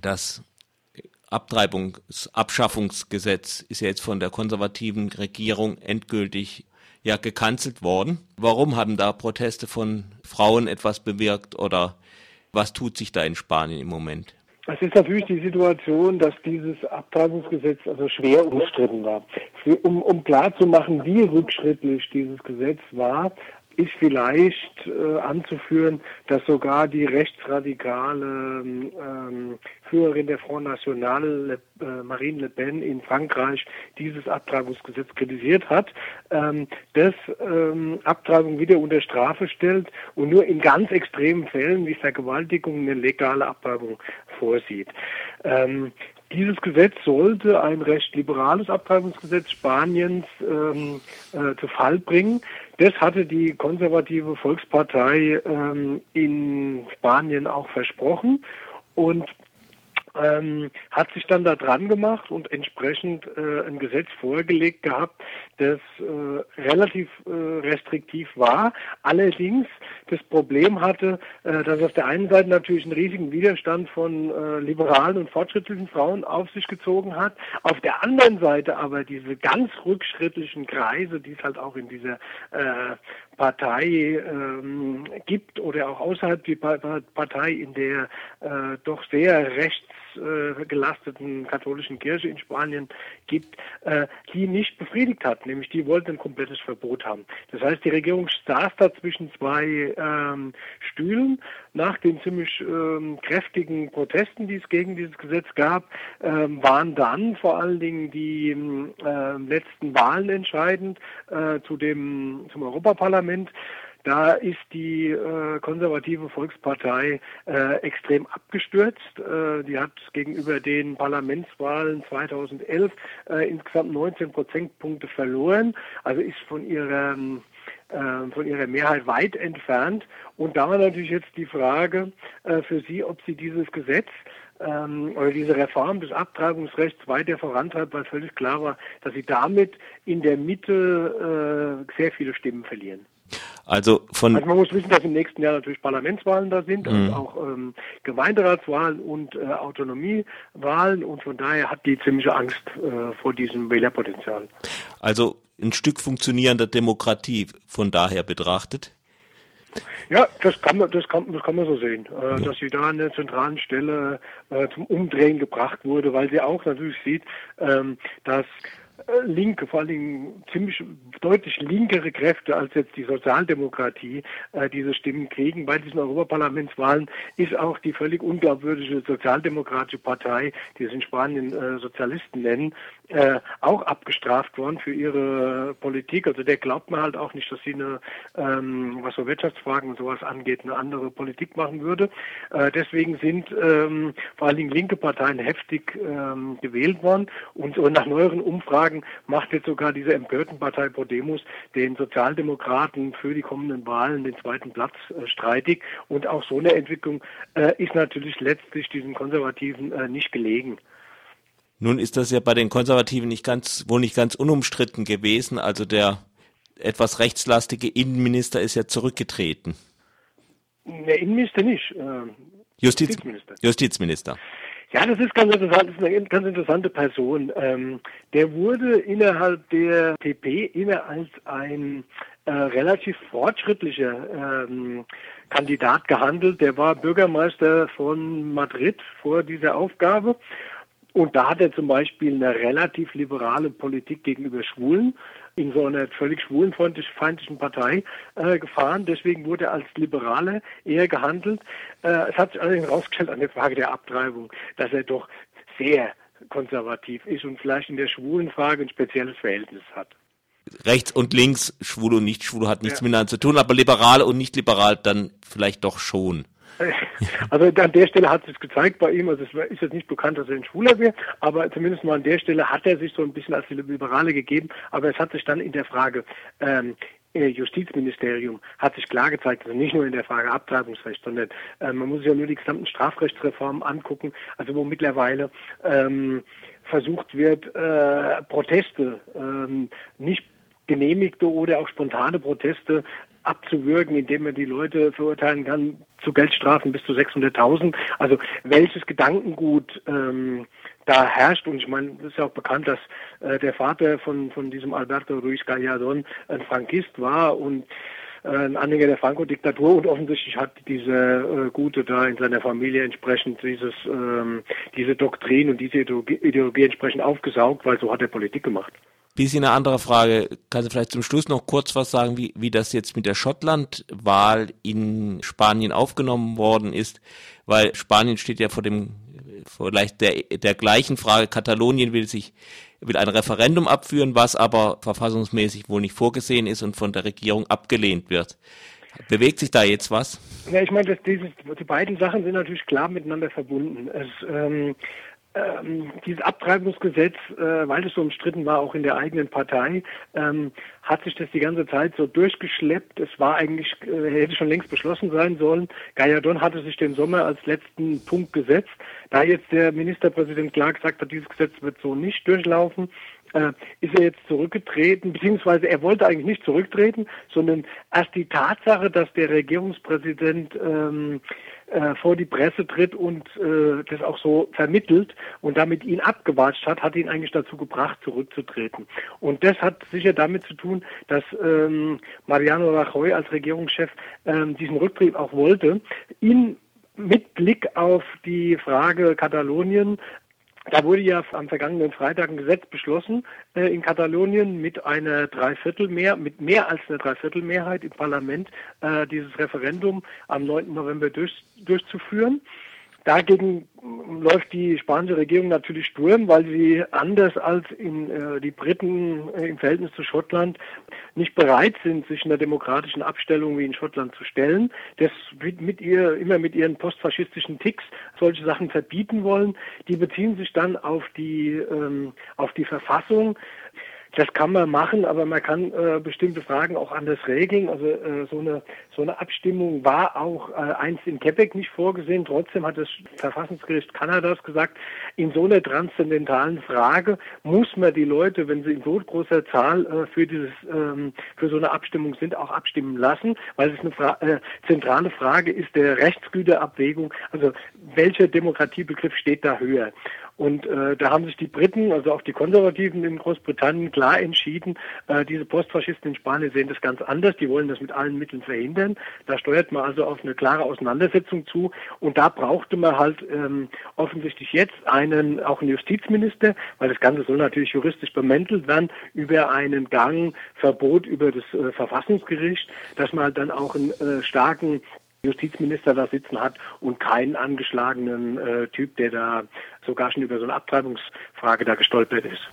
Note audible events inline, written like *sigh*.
Das Abtreibungsabschaffungsgesetz ist ja jetzt von der konservativen Regierung endgültig ja gekanzelt worden. Warum haben da Proteste von Frauen etwas bewirkt oder was tut sich da in Spanien im Moment? Es ist natürlich die Situation, dass dieses Abtreibungsgesetz also schwer umstritten war. Um, um klarzumachen, wie rückschrittlich dieses Gesetz war, ist vielleicht äh, anzuführen, dass sogar die rechtsradikale ähm, Führerin der Front National, äh, Marine Le Pen in Frankreich, dieses Abtreibungsgesetz kritisiert hat, ähm, das ähm, Abtreibung wieder unter Strafe stellt und nur in ganz extremen Fällen wie Vergewaltigung eine legale Abtreibung vorsieht. Ähm, dieses Gesetz sollte ein recht liberales Abtreibungsgesetz Spaniens ähm, äh, zu Fall bringen. Das hatte die konservative Volkspartei ähm, in Spanien auch versprochen. Und ähm, hat sich dann da dran gemacht und entsprechend äh, ein Gesetz vorgelegt gehabt, das äh, relativ äh, restriktiv war, allerdings das Problem hatte, äh, dass auf der einen Seite natürlich einen riesigen Widerstand von äh, liberalen und fortschrittlichen Frauen auf sich gezogen hat, auf der anderen Seite aber diese ganz rückschrittlichen Kreise, die es halt auch in dieser äh, Partei ähm, gibt oder auch außerhalb die Partei, in der äh, doch sehr rechtsgelasteten äh, katholischen Kirche in Spanien gibt, äh, die nicht befriedigt hat, nämlich die wollten ein komplettes Verbot haben. Das heißt, die Regierung saß da zwischen zwei ähm, Stühlen. Nach den ziemlich ähm, kräftigen Protesten, die es gegen dieses Gesetz gab, ähm, waren dann vor allen Dingen die äh, letzten Wahlen entscheidend äh, zu dem zum Europaparlament Parlament. Da ist die äh, konservative Volkspartei äh, extrem abgestürzt. Äh, die hat gegenüber den Parlamentswahlen 2011 äh, insgesamt 19 Prozentpunkte verloren. Also ist von ihrer äh, von ihrer Mehrheit weit entfernt. Und da war natürlich jetzt die Frage äh, für Sie, ob Sie dieses Gesetz ähm, oder diese Reform des Abtreibungsrechts weiter vorantreibt, weil völlig klar war, dass sie damit in der Mitte äh, sehr viele Stimmen verlieren. Also von also man muss wissen, dass im nächsten Jahr natürlich Parlamentswahlen da sind mhm. und auch ähm, Gemeinderatswahlen und äh, Autonomiewahlen und von daher hat die ziemliche Angst äh, vor diesem Wählerpotenzial. Also ein Stück funktionierender Demokratie von daher betrachtet? Ja, das kann man, das kann, das kann man so sehen, äh, dass sie da an der zentralen Stelle äh, zum Umdrehen gebracht wurde, weil sie auch natürlich sieht, ähm, dass linke, vor allen Dingen ziemlich deutlich linkere Kräfte als jetzt die Sozialdemokratie äh, diese Stimmen kriegen. Bei diesen Europaparlamentswahlen ist auch die völlig unglaubwürdige sozialdemokratische Partei, die es in Spanien äh, Sozialisten nennen, äh, auch abgestraft worden für ihre Politik. Also der glaubt man halt auch nicht, dass sie eine, ähm, was so Wirtschaftsfragen und sowas angeht, eine andere Politik machen würde. Äh, deswegen sind ähm, vor allen Dingen linke Parteien heftig ähm, gewählt worden und, und nach neueren Umfragen sagen, macht jetzt sogar diese empörten Partei Podemos den Sozialdemokraten für die kommenden Wahlen den zweiten Platz äh, streitig. Und auch so eine Entwicklung äh, ist natürlich letztlich diesen Konservativen äh, nicht gelegen. Nun ist das ja bei den Konservativen nicht ganz, wohl nicht ganz unumstritten gewesen. Also der etwas rechtslastige Innenminister ist ja zurückgetreten. Der Innenminister nicht. Äh, Justiz, Justizminister. Justizminister. Ja, das ist ganz interessant, das ist eine ganz interessante Person. Ähm, der wurde innerhalb der PP immer als ein äh, relativ fortschrittlicher ähm, Kandidat gehandelt. Der war Bürgermeister von Madrid vor dieser Aufgabe. Und da hat er zum Beispiel eine relativ liberale Politik gegenüber Schwulen in so einer völlig schwulenfeindlichen Partei äh, gefahren. Deswegen wurde er als Liberaler eher gehandelt. Äh, es hat sich allerdings herausgestellt an der Frage der Abtreibung, dass er doch sehr konservativ ist und vielleicht in der schwulen Frage ein spezielles Verhältnis hat. Rechts und links, schwul und nicht schwul, hat nichts ja. miteinander zu tun, aber liberal und nicht liberal dann vielleicht doch schon. *laughs* Also an der Stelle hat es sich gezeigt bei ihm, also es ist jetzt nicht bekannt, dass er ein Schwuler wäre, aber zumindest mal an der Stelle hat er sich so ein bisschen als Liberale gegeben, aber es hat sich dann in der Frage ähm, äh, Justizministerium hat sich klar gezeigt, also nicht nur in der Frage Abtreibungsrecht, sondern äh, man muss sich ja nur die gesamten Strafrechtsreformen angucken, also wo mittlerweile ähm, versucht wird, äh, Proteste, ähm, nicht genehmigte oder auch spontane Proteste abzuwürgen, indem man die Leute verurteilen kann, zu Geldstrafen bis zu 600.000. Also welches Gedankengut ähm, da herrscht. Und ich meine, es ist ja auch bekannt, dass äh, der Vater von, von diesem Alberto Ruiz Gallardón ein Frankist war und äh, ein Anhänger der Franco-Diktatur und offensichtlich hat diese äh, Gute da in seiner Familie entsprechend dieses, ähm, diese Doktrin und diese Ideologie, Ideologie entsprechend aufgesaugt, weil so hat er Politik gemacht. Bisschen eine andere Frage. Kannst du vielleicht zum Schluss noch kurz was sagen, wie, wie das jetzt mit der Schottland-Wahl in Spanien aufgenommen worden ist? Weil Spanien steht ja vor dem, vielleicht der, der gleichen Frage. Katalonien will sich, will ein Referendum abführen, was aber verfassungsmäßig wohl nicht vorgesehen ist und von der Regierung abgelehnt wird. Bewegt sich da jetzt was? Ja, ich meine, dass dieses, die beiden Sachen sind natürlich klar miteinander verbunden. Es, ähm, ähm, dieses Abtreibungsgesetz, äh, weil es so umstritten war, auch in der eigenen Partei, ähm, hat sich das die ganze Zeit so durchgeschleppt. Es war eigentlich, äh, hätte schon längst beschlossen sein sollen. Gallardon hatte sich den Sommer als letzten Punkt gesetzt. Da jetzt der Ministerpräsident klar gesagt hat, dieses Gesetz wird so nicht durchlaufen, äh, ist er jetzt zurückgetreten, beziehungsweise er wollte eigentlich nicht zurücktreten, sondern erst die Tatsache, dass der Regierungspräsident ähm, äh, vor die Presse tritt und äh, das auch so vermittelt und damit ihn abgewatscht hat, hat ihn eigentlich dazu gebracht, zurückzutreten. Und das hat sicher damit zu tun, dass ähm, Mariano Rajoy als Regierungschef ähm, diesen Rücktritt auch wollte. Ihn mit Blick auf die Frage Katalonien da wurde ja am vergangenen Freitag ein Gesetz beschlossen äh, in Katalonien mit einer Dreiviertelmehr, mit mehr als einer Dreiviertelmehrheit im Parlament äh, dieses Referendum am 9. November durch, durchzuführen. Dagegen läuft die spanische Regierung natürlich Sturm, weil sie anders als in, äh, die Briten äh, im Verhältnis zu Schottland nicht bereit sind, sich in einer demokratischen Abstellung wie in Schottland zu stellen. Das mit ihr immer mit ihren postfaschistischen Ticks solche Sachen verbieten wollen. Die beziehen sich dann auf die ähm, auf die Verfassung. Das kann man machen, aber man kann äh, bestimmte Fragen auch anders regeln. Also äh, so eine so eine Abstimmung war auch äh, einst in Quebec nicht vorgesehen. Trotzdem hat das Verfassungsgericht Kanadas gesagt, in so einer transzendentalen Frage muss man die Leute, wenn sie in so großer Zahl äh, für dieses ähm, für so eine Abstimmung sind, auch abstimmen lassen, weil es eine Fra äh, zentrale Frage ist der Rechtsgüterabwägung. Also welcher Demokratiebegriff steht da höher? Und äh, da haben sich die Briten, also auch die Konservativen in Großbritannien, klar entschieden, äh, diese Postfaschisten in Spanien sehen das ganz anders. Die wollen das mit allen Mitteln verhindern. Da steuert man also auf eine klare Auseinandersetzung zu. Und da brauchte man halt ähm, offensichtlich jetzt einen, auch einen Justizminister, weil das Ganze soll natürlich juristisch bemäntelt werden, über einen Gang Verbot über das äh, Verfassungsgericht, dass man halt dann auch einen äh, starken Justizminister da sitzen hat und keinen angeschlagenen äh, Typ, der da sogar schon über so eine Abtreibungsfrage da gestolpert ist.